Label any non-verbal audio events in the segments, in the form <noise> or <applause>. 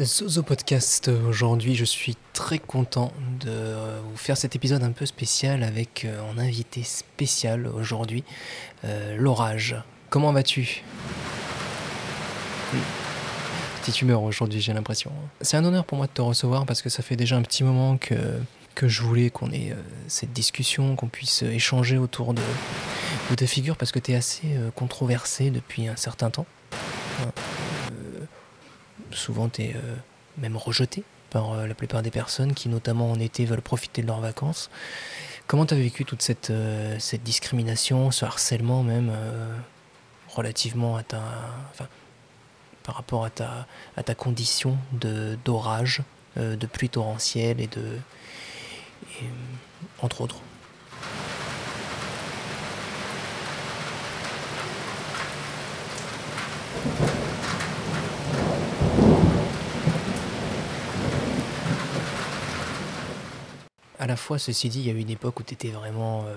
Zozo Podcast, aujourd'hui je suis très content de vous faire cet épisode un peu spécial avec euh, un invité spécial aujourd'hui, euh, l'orage. Comment vas-tu? Petite humeur aujourd'hui j'ai l'impression. C'est un honneur pour moi de te recevoir parce que ça fait déjà un petit moment que, que je voulais qu'on ait euh, cette discussion, qu'on puisse échanger autour de, de ta figure parce que tu es assez controversé depuis un certain temps souvent tu es euh, même rejeté par euh, la plupart des personnes qui, notamment en été, veulent profiter de leurs vacances. Comment tu as vécu toute cette, euh, cette discrimination, ce harcèlement même, relativement à ta. Enfin, par rapport à ta, à ta condition d'orage, de, pluie torrentielle et de. entre autres? À la fois, ceci dit, il y a eu une époque où tu étais vraiment euh,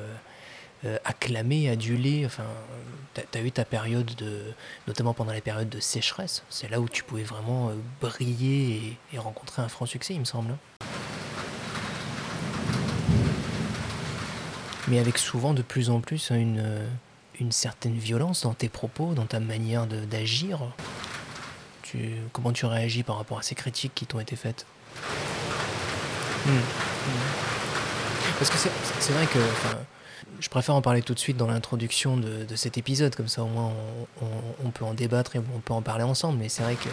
euh, acclamé, adulé. Enfin, tu as, eu ta période de. notamment pendant les périodes de sécheresse. C'est là où tu pouvais vraiment euh, briller et, rencontrer un franc succès, il me semble. Hein. Mais avec souvent de plus en plus une, une certaine violence dans tes propos, dans ta manière d'agir. comment tu réagis par rapport à ces critiques qui t'ont été faites? Hmm. Hmm. Parce que c'est vrai que je préfère en parler tout de suite dans l'introduction de, cet épisode, comme ça au moins on, peut en débattre et on peut en parler ensemble. Mais c'est vrai que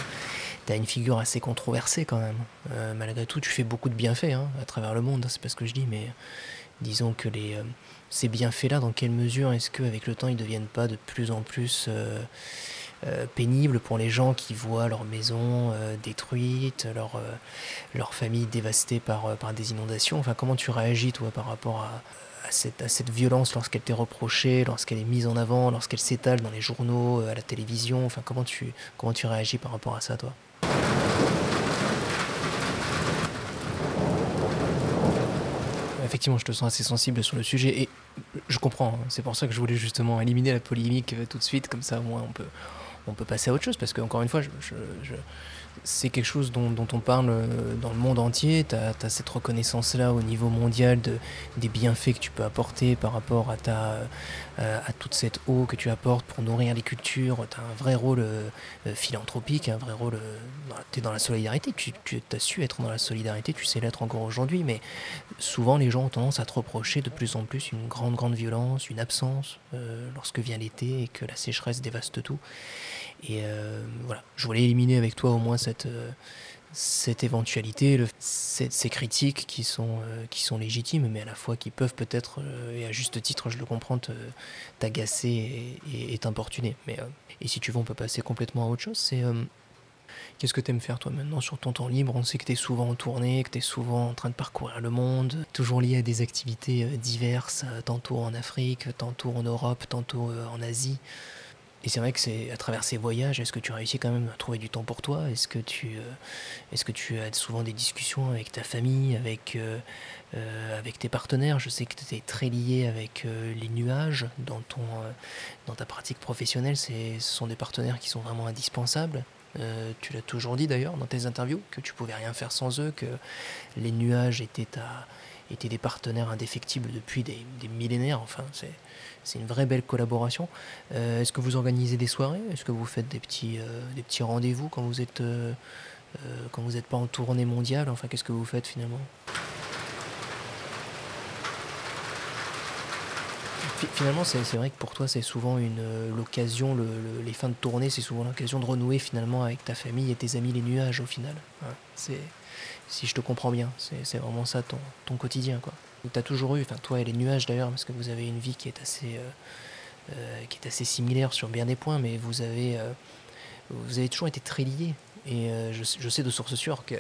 tu as une figure assez controversée quand même. Euh, malgré tout, tu fais beaucoup de bienfaits hein, à travers le monde, c'est pas ce que je dis, mais disons que les, euh, ces bienfaits-là, dans quelle mesure est-ce qu'avec le temps ils ne deviennent pas de plus en plus. Euh, euh, pénible pour les gens qui voient leur maison euh, détruite, leur, euh, famille dévastée par, par des inondations. Enfin, comment tu réagis, toi, par rapport à, cette, violence lorsqu'elle t'est reprochée, lorsqu'elle est mise en avant, lorsqu'elle s'étale dans les journaux, à la télévision? Enfin, comment tu, comment tu réagis par rapport à ça, toi? Effectivement, je te sens assez sensible sur le sujet et je comprends. Hein. C'est pour ça que je voulais justement éliminer la polémique tout de suite, comme ça au moins on peut, on peut passer à autre chose parce que encore une fois, je, c'est quelque chose dont, on parle euh, dans le monde entier. Tu as, cette reconnaissance-là au niveau mondial de, des bienfaits que tu peux apporter par rapport à, ta, euh, à toute cette eau que tu apportes pour nourrir les cultures. Tu as un vrai rôle euh, philanthropique, un vrai rôle. Tu es dans la solidarité. Tu, tu as su être dans la solidarité, tu sais l'être encore aujourd'hui. Mais souvent, les gens ont tendance à te reprocher de plus en plus une grande, grande violence, une absence lorsque vient l'été et que la sécheresse dévaste tout. Et euh, voilà, je voulais éliminer avec toi au moins cette, euh, cette éventualité, le, ces, critiques qui sont, euh, qui sont légitimes, mais à la fois qui peuvent peut-être, et à juste titre, je le comprends, t'agacer et, t'importuner. Mais, et si tu veux, on peut passer complètement à autre chose. C'est Qu'est-ce que tu aimes faire toi maintenant sur ton temps libre? On sait que tu es souvent en tournée, que tu es souvent en train de parcourir le monde, toujours lié à des activités diverses, tantôt en Afrique, tantôt en Europe, tantôt en Asie. Et c'est vrai que c'est à travers ces voyages, est-ce que tu réussis quand même à trouver du temps pour toi? Est-ce que tu, euh, est-ce que tu as souvent des discussions avec ta famille, avec, euh, euh, avec tes partenaires? Je sais que tu es très lié avec les nuages dans, ton, dans ta pratique professionnelle. Ce sont des partenaires qui sont vraiment indispensables. tu l'as toujours dit d'ailleurs dans tes interviews que tu pouvais rien faire sans eux, que les nuages étaient, ta, étaient des partenaires indéfectibles depuis des, millénaires. Enfin, c'est une vraie belle collaboration. Euh, est-ce que vous organisez des soirées? Est-ce que vous faites des petits, euh, petits rendez-vous quand vous êtes euh, quand vous n'êtes pas en tournée mondiale? Enfin, qu'est-ce que vous faites finalement? Finalement, c'est vrai que pour toi, c'est souvent une l'occasion, les fins de tournée, c'est souvent l'occasion de renouer finalement avec ta famille et tes amis les nuages au final. si je te comprends bien, c'est vraiment ça ton, quotidien quoi tu as toujours eu, enfin toi et les nuages d'ailleurs, parce que vous avez une vie qui est assez, euh, euh, similaire sur bien des points, mais vous avez, euh, vous avez toujours été très liés. Et je, je, sais de source sûre que,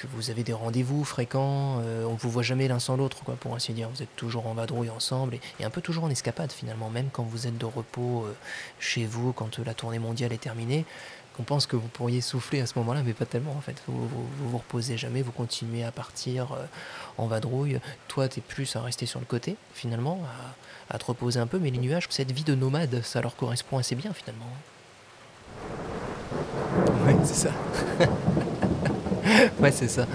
que vous avez des rendez-vous fréquents, on ne vous voit jamais l'un sans l'autre, quoi, pour ainsi dire. Vous êtes toujours en vadrouille ensemble et, un peu toujours en escapade finalement, même quand vous êtes de repos chez vous, quand la tournée mondiale est terminée on pense que vous pourriez souffler à ce moment-là, mais pas tellement en fait. Vous vous, vous, reposez jamais, vous continuez à partir euh, en vadrouille. Toi, tu es plus à rester sur le côté, finalement, à, te reposer un peu, mais les nuages, cette vie de nomade, ça leur correspond assez bien finalement. Oui, c'est ça. <laughs> <laughs> ouais, c'est ça.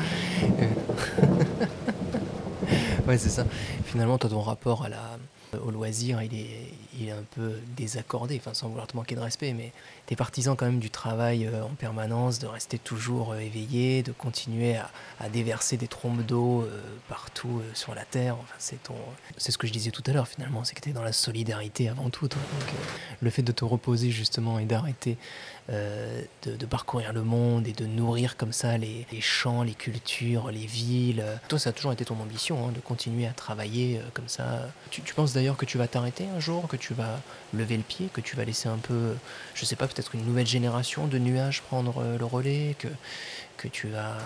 <laughs> ouais, c'est ça. Finalement, toi, ton rapport à la, au loisir, il est, il est un peu désaccordé, enfin, sans vouloir te manquer de respect, mais tu es partisan quand même du travail euh, en permanence, de rester toujours euh, éveillé, de continuer à, à déverser des trombes d'eau euh, partout sur la Terre. Enfin, c'est, ton, c'est ce que je disais tout à l'heure, finalement, c'est que tu es dans la solidarité avant tout. Donc, le fait de te reposer, justement, et d'arrêter euh, de, parcourir le monde et de nourrir comme ça les, champs, les cultures, les villes. Toi, ça a toujours été ton ambition, hein, de continuer à travailler euh, comme ça. Tu, penses d'ailleurs que tu vas t'arrêter un jour, que tu vas lever le pied, que tu vas laisser un peu, je sais pas, peut-être une nouvelle génération de nuages prendre euh, le relais, que, que tu vas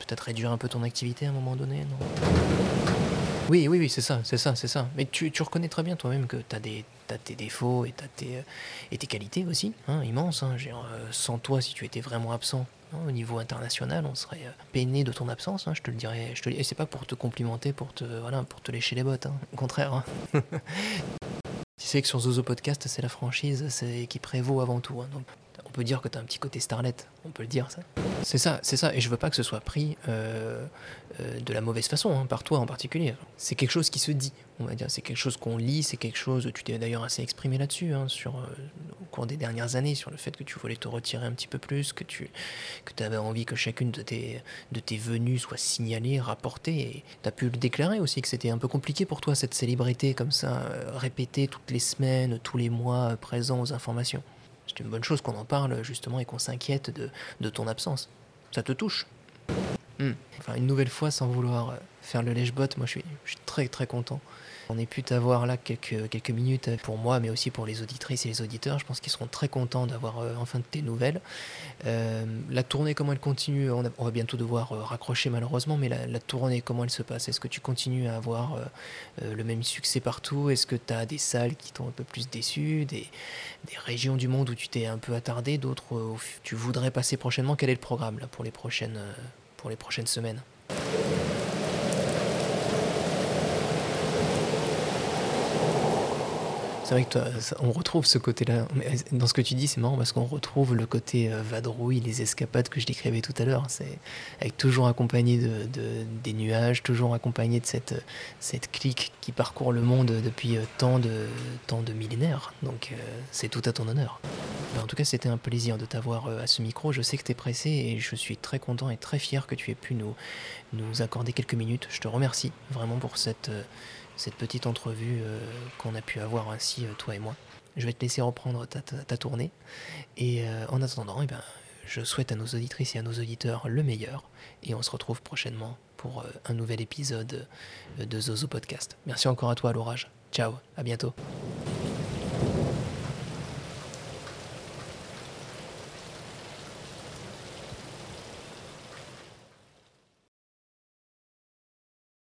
peut-être réduire un peu ton activité à un moment donné, non? Oui, oui, oui, c'est ça, c'est ça, c'est ça. Mais tu, tu, reconnais très bien toi-même que tu as, tes défauts et tes, et tes qualités aussi, hein, immenses. Hein. Euh, sans toi, si tu étais vraiment absent hein, au niveau international, on serait peiné de ton absence, hein, je te le dirais. Je te, et c'est pas pour te complimenter, pour te, voilà, pour te lécher les bottes, au contraire. <laughs> tu sais que sur Zozo Podcast, c'est la franchise qui prévaut avant tout. Peut dire que tu as un petit côté starlet, on peut le dire ça. C'est ça, c'est ça, et je veux pas que ce soit pris euh, euh, de la mauvaise façon, hein, par toi en particulier. C'est quelque chose qui se dit, on va dire, c'est quelque chose qu'on lit, c'est quelque chose, tu t'es d'ailleurs assez exprimé là-dessus, hein, sur, euh, au cours des dernières années, sur le fait que tu voulais te retirer un petit peu plus, que tu que avais envie que chacune de tes, de tes venues soit signalée, rapportée, et tu as pu le déclarer aussi, que c'était un peu compliqué pour toi, cette célébrité comme ça, répétée toutes les semaines, tous les mois, présent aux informations c'est une bonne chose qu'on en parle justement et qu'on s'inquiète de, de, ton absence. Ça te touche? Mmh. Enfin, une nouvelle fois, sans vouloir faire le lèche-bot, moi je suis, je suis très très content on ait pu t'avoir là quelques, minutes pour moi, mais aussi pour les auditrices et les auditeurs. Je pense qu'ils seront très contents d'avoir euh, enfin de tes nouvelles. Euh, la tournée, comment elle continue? On, va bientôt devoir euh, raccrocher malheureusement, mais la, tournée, comment elle se passe? Est-ce que tu continues à avoir le même succès partout? Est-ce que tu as des salles qui t'ont un peu plus déçu? Des, régions du monde où tu t'es un peu attardé? D'autres où tu voudrais passer prochainement? Quel est le programme là, pour les prochaines semaines? C'est vrai que toi, on retrouve ce côté-là. Dans ce que tu dis, c'est marrant parce qu'on retrouve le côté euh, vadrouille, les escapades que je décrivais tout à l'heure. C'est avec toujours accompagné de, de, des nuages, toujours accompagné de cette, cette clique qui parcourt le monde depuis euh, tant de, tant de millénaires. Donc euh, c'est tout à ton honneur. En tout cas, c'était un plaisir de t'avoir à ce micro. Je sais que tu es pressé et je suis très content et très fier que tu aies pu nous, nous accorder quelques minutes. Je te remercie vraiment pour cette cette petite entrevue euh, qu'on a pu avoir ainsi, euh, toi et moi. Je vais te laisser reprendre ta, tournée. Et euh, en attendant, eh ben, je souhaite à nos auditrices et à nos auditeurs le meilleur. Et on se retrouve prochainement pour un nouvel épisode de Zozo Podcast. Merci encore à toi, l'orage. Ciao, à bientôt.